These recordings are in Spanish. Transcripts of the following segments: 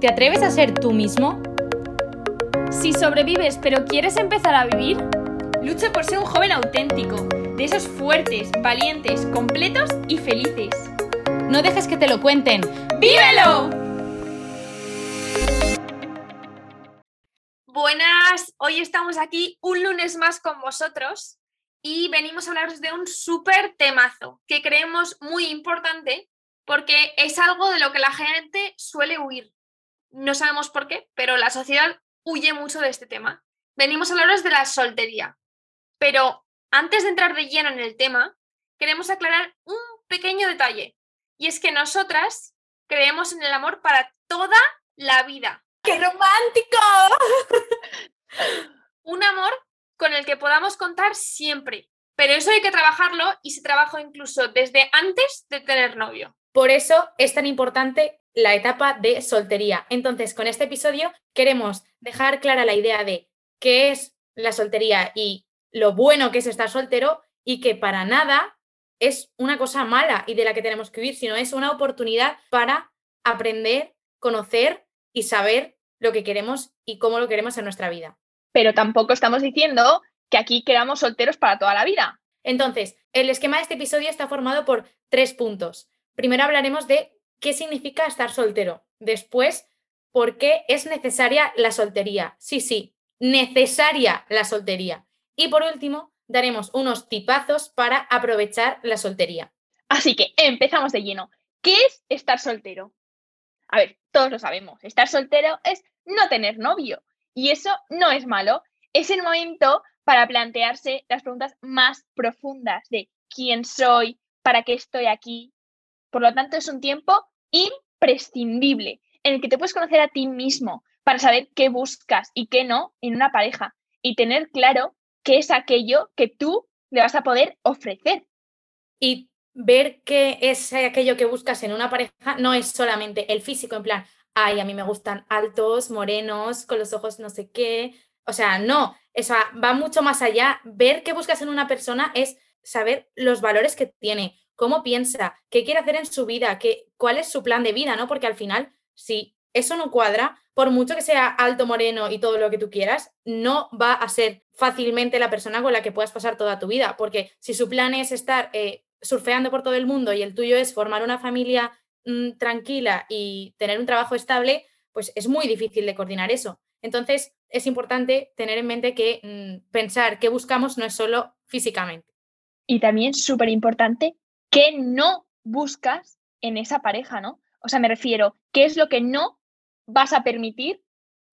¿Te atreves a ser tú mismo? Si sobrevives pero quieres empezar a vivir, lucha por ser un joven auténtico, de esos fuertes, valientes, completos y felices. No dejes que te lo cuenten. ¡Vívelo! Buenas, hoy estamos aquí un lunes más con vosotros y venimos a hablaros de un súper temazo que creemos muy importante porque es algo de lo que la gente suele huir. No sabemos por qué, pero la sociedad huye mucho de este tema. Venimos a hablaros de la soltería. Pero antes de entrar de lleno en el tema, queremos aclarar un pequeño detalle. Y es que nosotras creemos en el amor para toda la vida. ¡Qué romántico! un amor con el que podamos contar siempre. Pero eso hay que trabajarlo y se trabaja incluso desde antes de tener novio. Por eso es tan importante la etapa de soltería. Entonces, con este episodio queremos dejar clara la idea de qué es la soltería y lo bueno que es estar soltero y que para nada es una cosa mala y de la que tenemos que huir, sino es una oportunidad para aprender, conocer y saber lo que queremos y cómo lo queremos en nuestra vida pero tampoco estamos diciendo que aquí queramos solteros para toda la vida. Entonces, el esquema de este episodio está formado por tres puntos. Primero hablaremos de qué significa estar soltero. Después, por qué es necesaria la soltería. Sí, sí, necesaria la soltería. Y por último, daremos unos tipazos para aprovechar la soltería. Así que empezamos de lleno. ¿Qué es estar soltero? A ver, todos lo sabemos. Estar soltero es no tener novio. Y eso no es malo. Es el momento para plantearse las preguntas más profundas de quién soy, para qué estoy aquí. Por lo tanto, es un tiempo imprescindible en el que te puedes conocer a ti mismo para saber qué buscas y qué no en una pareja y tener claro qué es aquello que tú le vas a poder ofrecer. Y ver qué es aquello que buscas en una pareja no es solamente el físico, en plan, ay, a mí me gustan altos, morenos, con los ojos no sé qué. O sea, no, eso va mucho más allá. Ver qué buscas en una persona es saber los valores que tiene, cómo piensa, qué quiere hacer en su vida, qué, cuál es su plan de vida, ¿no? Porque al final, si eso no cuadra, por mucho que sea alto, moreno y todo lo que tú quieras, no va a ser fácilmente la persona con la que puedas pasar toda tu vida, porque si su plan es estar eh, surfeando por todo el mundo y el tuyo es formar una familia Mm, tranquila y tener un trabajo estable, pues es muy difícil de coordinar eso. Entonces, es importante tener en mente que mm, pensar qué buscamos no es solo físicamente. Y también súper importante que no buscas en esa pareja, ¿no? O sea, me refiero, ¿qué es lo que no vas a permitir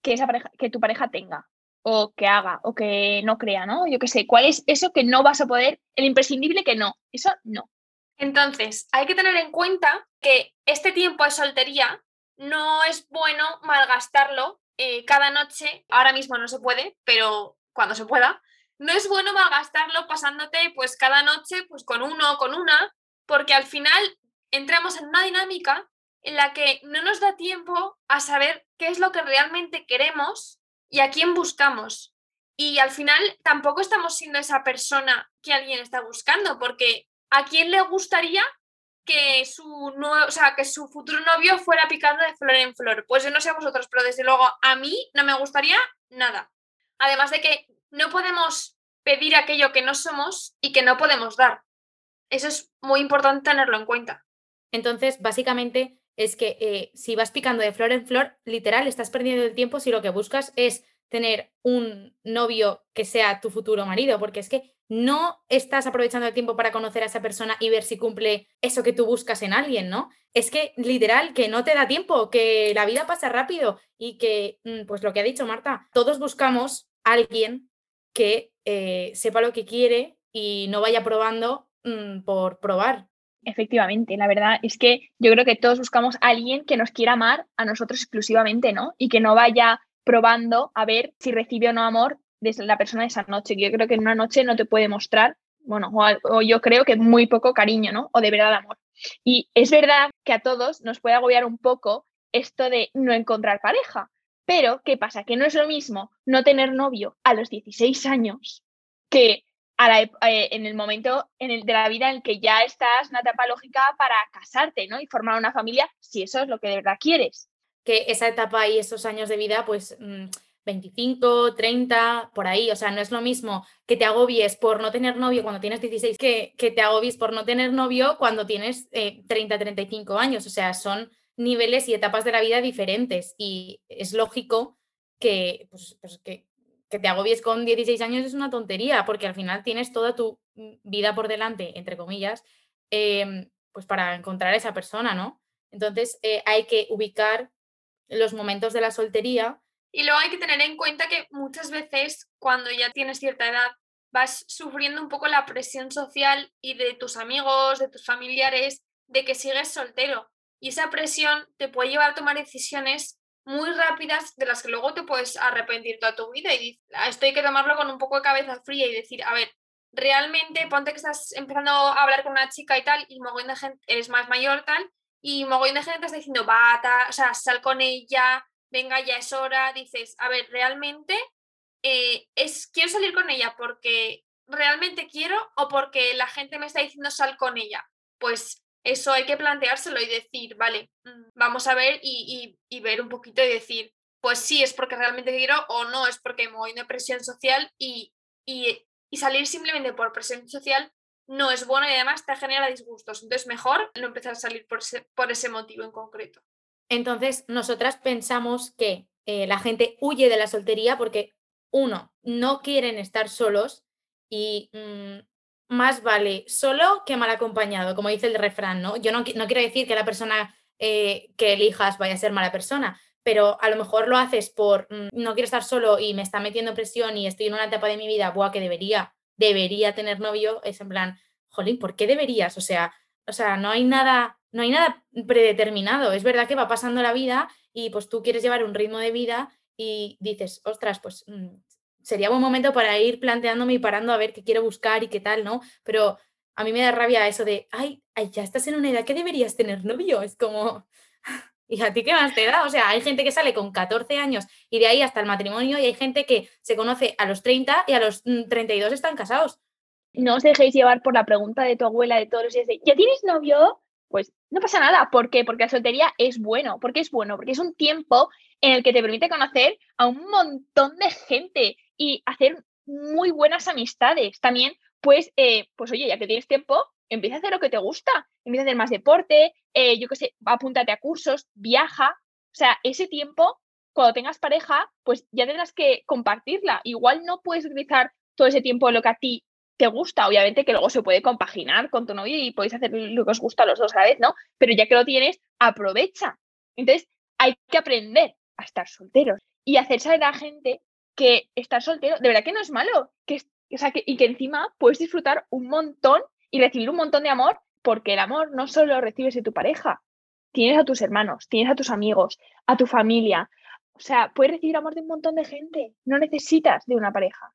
que esa pareja, que tu pareja tenga? o que haga o que no crea, ¿no? Yo qué sé, ¿cuál es eso que no vas a poder, el imprescindible que no? Eso no. Entonces, hay que tener en cuenta que este tiempo de soltería no es bueno malgastarlo eh, cada noche. Ahora mismo no se puede, pero cuando se pueda, no es bueno malgastarlo pasándote pues cada noche pues con uno o con una, porque al final entramos en una dinámica en la que no nos da tiempo a saber qué es lo que realmente queremos y a quién buscamos. Y al final tampoco estamos siendo esa persona que alguien está buscando, porque ¿a quién le gustaría que su, o sea, que su futuro novio fuera picando de flor en flor? Pues yo no sé a vosotros, pero desde luego a mí no me gustaría nada. Además de que no podemos pedir aquello que no somos y que no podemos dar. Eso es muy importante tenerlo en cuenta. Entonces, básicamente es que eh, si vas picando de flor en flor, literal, estás perdiendo el tiempo si lo que buscas es tener un novio que sea tu futuro marido, porque es que no estás aprovechando el tiempo para conocer a esa persona y ver si cumple eso que tú buscas en alguien, ¿no? Es que literal, que no te da tiempo, que la vida pasa rápido y que, mm, pues lo que ha dicho Marta, todos buscamos a alguien que eh, sepa lo que quiere y no vaya probando mm, por probar. Efectivamente, la verdad es que yo creo que todos buscamos a alguien que nos quiera amar a nosotros exclusivamente, ¿no? Y que no vaya probando a ver si recibe o no amor de la persona de esa noche. Yo creo que en una noche no te puede mostrar, bueno, o, yo creo que muy poco cariño, ¿no? O de verdad amor. Y es verdad que a todos nos puede agobiar un poco esto de no encontrar pareja. Pero, ¿qué pasa? Que no es lo mismo no tener novio a los 16 años que eh, en el momento en el, de la vida en el que ya estás en una etapa lógica para casarte, ¿no? Y formar una familia, si eso es lo que de verdad quieres. que esa etapa y esos años de vida, pues 25, mm, 30, por ahí. O sea, no es lo mismo que te agobies por no tener novio cuando tienes 16 que, que te agobies por no tener novio cuando tienes 30, eh, 35 años. O sea, son niveles y etapas de la vida diferentes y es lógico que, pues, pues que, que te agobies con 16 años es una tontería porque al final tienes toda tu mm, vida por delante, entre comillas, em, pues para encontrar a esa persona, ¿no? Entonces eh, hay que ubicar los momentos de la soltería. Y luego hay que tener en cuenta que muchas veces cuando ya tienes cierta edad vas sufriendo un poco la presión social y de tus amigos, de tus familiares, de que sigues soltero. Y esa presión te puede llevar a tomar decisiones muy rápidas de las que luego te puedes arrepentir toda tu vida. Y esto hay que tomarlo con un poco de cabeza fría y decir, a ver, realmente ponte que estás empezando a hablar con una chica y tal, y mogollón de gente, eres más mayor tal, y mogollón de gente te está diciendo, bata, o sea, sal con ella, venga, ya es hora, dices, a ver, realmente eh, es, quiero salir con ella porque realmente quiero o porque la gente me está diciendo sal con ella. Pues eso hay que planteárselo y decir, vale, mm, vamos a ver y, ver un poquito y decir, pues sí, es porque realmente quiero o no, es porque me voy de presión social y, y, salir simplemente por presión social no es bueno y además te genera disgustos. Entonces, mejor no empezar a salir por ese, por ese motivo en concreto. Entonces, nosotras pensamos que eh, la gente huye de la soltería porque, uno, no quieren estar solos y mm, más vale solo que mal acompañado, como dice el refrán, ¿no? Yo no, quiero decir que la persona eh, que elijas vaya a ser mala persona, pero a lo mejor lo haces por mm, no quiero estar solo y me está metiendo presión y estoy en una etapa de mi vida, buah, que debería, debería tener novio, es en plan, jolín, ¿por qué deberías? O sea, o sea, no hay nada, no hay nada predeterminado. Es verdad que va pasando la vida y pues tú quieres llevar un ritmo de vida y dices, ostras, pues mm, sería buen momento para ir planteándome y parando a ver qué quiero buscar y qué tal, ¿no? Pero a mí me da rabia eso de, ay, ay ya estás en una edad que deberías tener novio. Es como, ¿y a ti qué más te da? O sea, hay gente que sale con 14 años y de ahí hasta el matrimonio y hay gente que se conoce a los 30 y a los 32 mm, están casados no os dejéis llevar por la pregunta de tu abuela de todos los días de, ¿ya tienes novio? Pues no pasa nada. ¿Por qué? Porque la soltería es bueno. ¿Por qué es bueno? Porque es un tiempo en el que te permite conocer a un montón de gente y hacer muy buenas amistades. También, pues, eh, pues oye, ya que tienes tiempo, empieza a hacer lo que te gusta. Empieza a hacer más deporte, eh, yo qué sé, apúntate a cursos, viaja. O sea, ese tiempo, cuando tengas pareja, pues ya tendrás que compartirla. Igual no puedes utilizar todo ese tiempo lo que a ti te gusta, obviamente que luego se puede compaginar con tu novio y podéis hacer lo que os gusta a los dos a la vez, ¿no? Pero ya que lo tienes, aprovecha. Entonces, hay que aprender a estar solteros y hacer saber a la gente que estar soltero, de verdad que no es malo, que, o sea, que, y que encima puedes disfrutar un montón y recibir un montón de amor, porque el amor no solo lo recibes de tu pareja, tienes a tus hermanos, tienes a tus amigos, a tu familia, o sea, puedes recibir amor de un montón de gente, no necesitas de una pareja.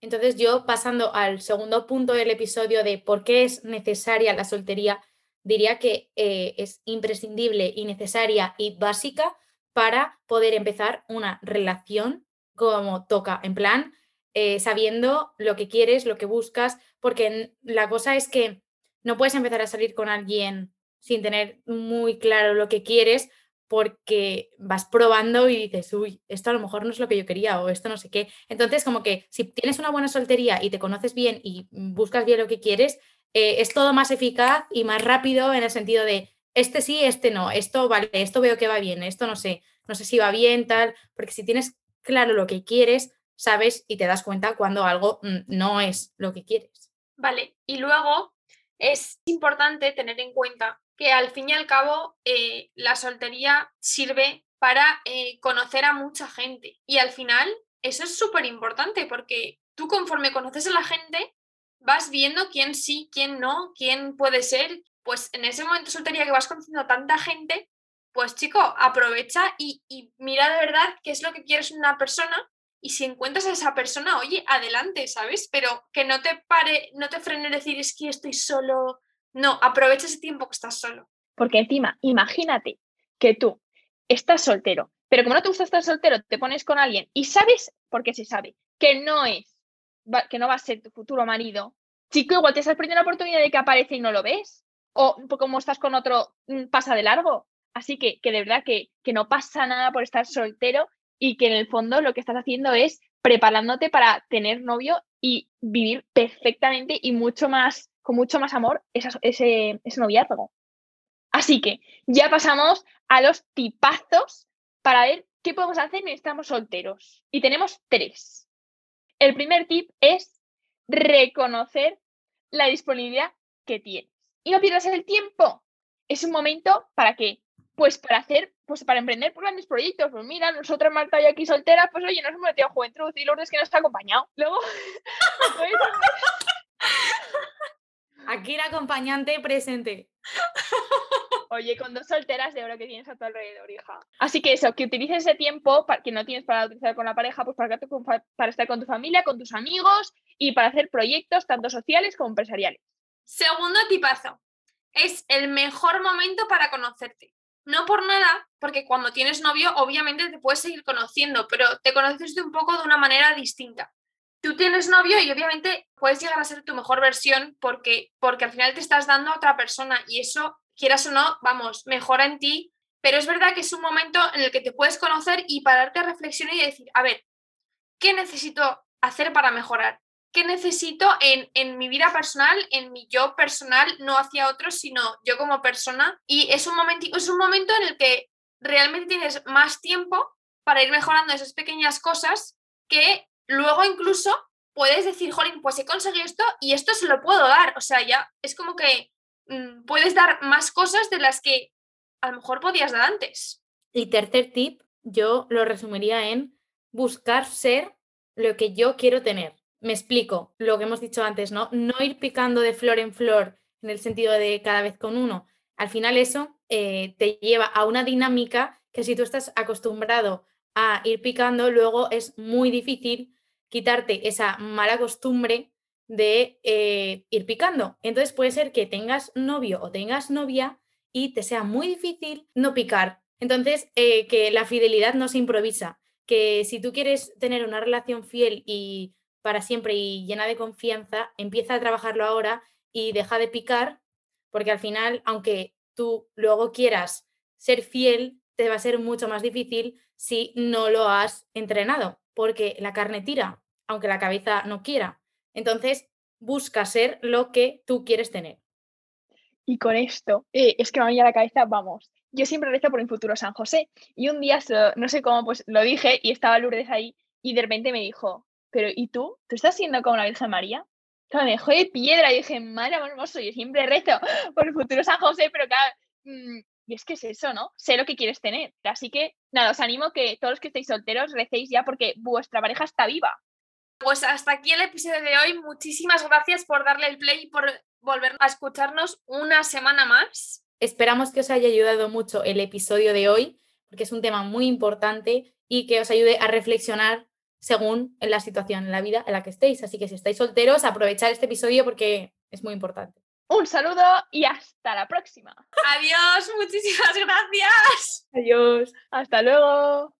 Entonces yo pasando al segundo punto del episodio de por qué es necesaria la soltería, diría que eh, es imprescindible y necesaria y básica para poder empezar una relación como toca, en plan, eh, sabiendo lo que quieres, lo que buscas, porque la cosa es que no puedes empezar a salir con alguien sin tener muy claro lo que quieres, porque vas probando y dices, uy, esto a lo mejor no es lo que yo quería o esto no sé qué. Entonces, como que si tienes una buena soltería y te conoces bien y buscas bien lo que quieres, eh, es todo más eficaz y más rápido en el sentido de, este sí, este no, esto vale, esto veo que va bien, esto no sé, no sé si va bien, tal, porque si tienes claro lo que quieres, sabes y te das cuenta cuando algo mm, no es lo que quieres. Vale, y luego es importante tener en cuenta que al fin y al cabo eh, la soltería sirve para eh, conocer a mucha gente. Y al final eso es súper importante porque tú conforme conoces a la gente vas viendo quién sí, quién no, quién puede ser. Pues en ese momento soltería que vas conociendo a tanta gente, pues chico, aprovecha y, mira de verdad qué es lo que quieres una persona y si encuentras a esa persona, oye, adelante, ¿sabes? Pero que no te pare, no te frene decir es que estoy solo, no, aprovecha ese tiempo que estás solo. Porque encima, imagínate que tú estás soltero, pero como no te gusta estar soltero, te pones con alguien y sabes, porque se sabe, que no es, que no va a ser tu futuro marido, chico, igual te estás perdiendo la oportunidad de que aparece y no lo ves. O como estás con otro, mm, pasa de largo. Así que, que de verdad que, que no pasa nada por estar soltero y que en el fondo lo que estás haciendo es preparándote para tener novio y vivir perfectamente y mucho más, con mucho más amor ese, ese noviazgo. Así que ya pasamos a los tipazos para ver qué podemos hacer si estamos solteros. Y tenemos tres. El primer tip es reconocer la disponibilidad que tienes. Y no pierdas el tiempo. Es un momento para qué? Pues para hacer, pues para emprender grandes proyectos. Pues mira, nosotros Marta y aquí solteras, pues oye, nos hemos metido a Juventud y Lourdes que nos ha acompañado. Luego, Aquí la acompañante presente. Oye, con dos solteras de oro que tienes a tu alrededor, hija. Así que eso, que utilices ese tiempo para, que no tienes para utilizar con la pareja, pues para, para estar con tu familia, con tus amigos y para hacer proyectos tanto sociales como empresariales. Segundo tipazo, es el mejor momento para conocerte. No por nada, porque cuando tienes novio obviamente te puedes seguir conociendo, pero te conoces de un poco de una manera distinta tú tienes novio y obviamente puedes llegar a ser tu mejor versión porque, porque al final te estás dando a otra persona y eso, quieras o no, vamos, mejora en ti, pero es verdad que es un momento en el que te puedes conocer y pararte a reflexionar y decir, a ver, ¿qué necesito hacer para mejorar? ¿Qué necesito en, en mi vida personal, en mi yo personal, no hacia otros, sino yo como persona? Y es un, es un momento en el que realmente tienes más tiempo para ir mejorando esas pequeñas cosas que luego incluso puedes decir, Jolín, pues he conseguido esto y esto se lo puedo dar. O sea, ya es como que mm, puedes dar más cosas de las que a lo mejor podías dar antes. Y tercer tip, yo lo resumiría en buscar ser lo que yo quiero tener. Me explico lo que hemos dicho antes, ¿no? No ir picando de flor en flor en el sentido de cada vez con uno. Al final eso eh, te lleva a una dinámica que si tú estás acostumbrado a ir picando, luego es muy difícil quitarte esa mala costumbre de eh, ir picando. Entonces puede ser que tengas novio o tengas novia y te sea muy difícil no picar. Entonces, eh, que la fidelidad no se improvisa, que si tú quieres tener una relación fiel y para siempre y llena de confianza, empieza a trabajarlo ahora y deja de picar, porque al final, aunque tú luego quieras ser fiel, te va a ser mucho más difícil si no lo has entrenado, porque la carne tira, aunque la cabeza no quiera. Entonces, busca ser lo que tú quieres tener. Y con esto, eh, es que me a la cabeza, vamos, yo siempre rezo por un futuro San José. Y un día, no sé cómo, pues lo dije y estaba Lourdes ahí y de repente me dijo, pero ¿y tú? ¿Tú estás siendo como la Virgen María? Claro, me dejó de piedra y dije, madre hermoso, yo siempre rezo por el futuro San José, pero claro, mm, y es que es eso, ¿no? Sé lo que quieres tener. Así que, nada, os animo que todos los que estéis solteros recéis ya porque vuestra pareja está viva. Pues hasta aquí el episodio de hoy. Muchísimas gracias por darle el play y por volver a escucharnos una semana más. Esperamos que os haya ayudado mucho el episodio de hoy, porque es un tema muy importante y que os ayude a reflexionar según la situación en la vida en la que estéis. Así que si estáis solteros, aprovechad este episodio porque es muy importante. Un saludo y hasta la próxima. Adiós, muchísimas gracias. Adiós. Hasta luego.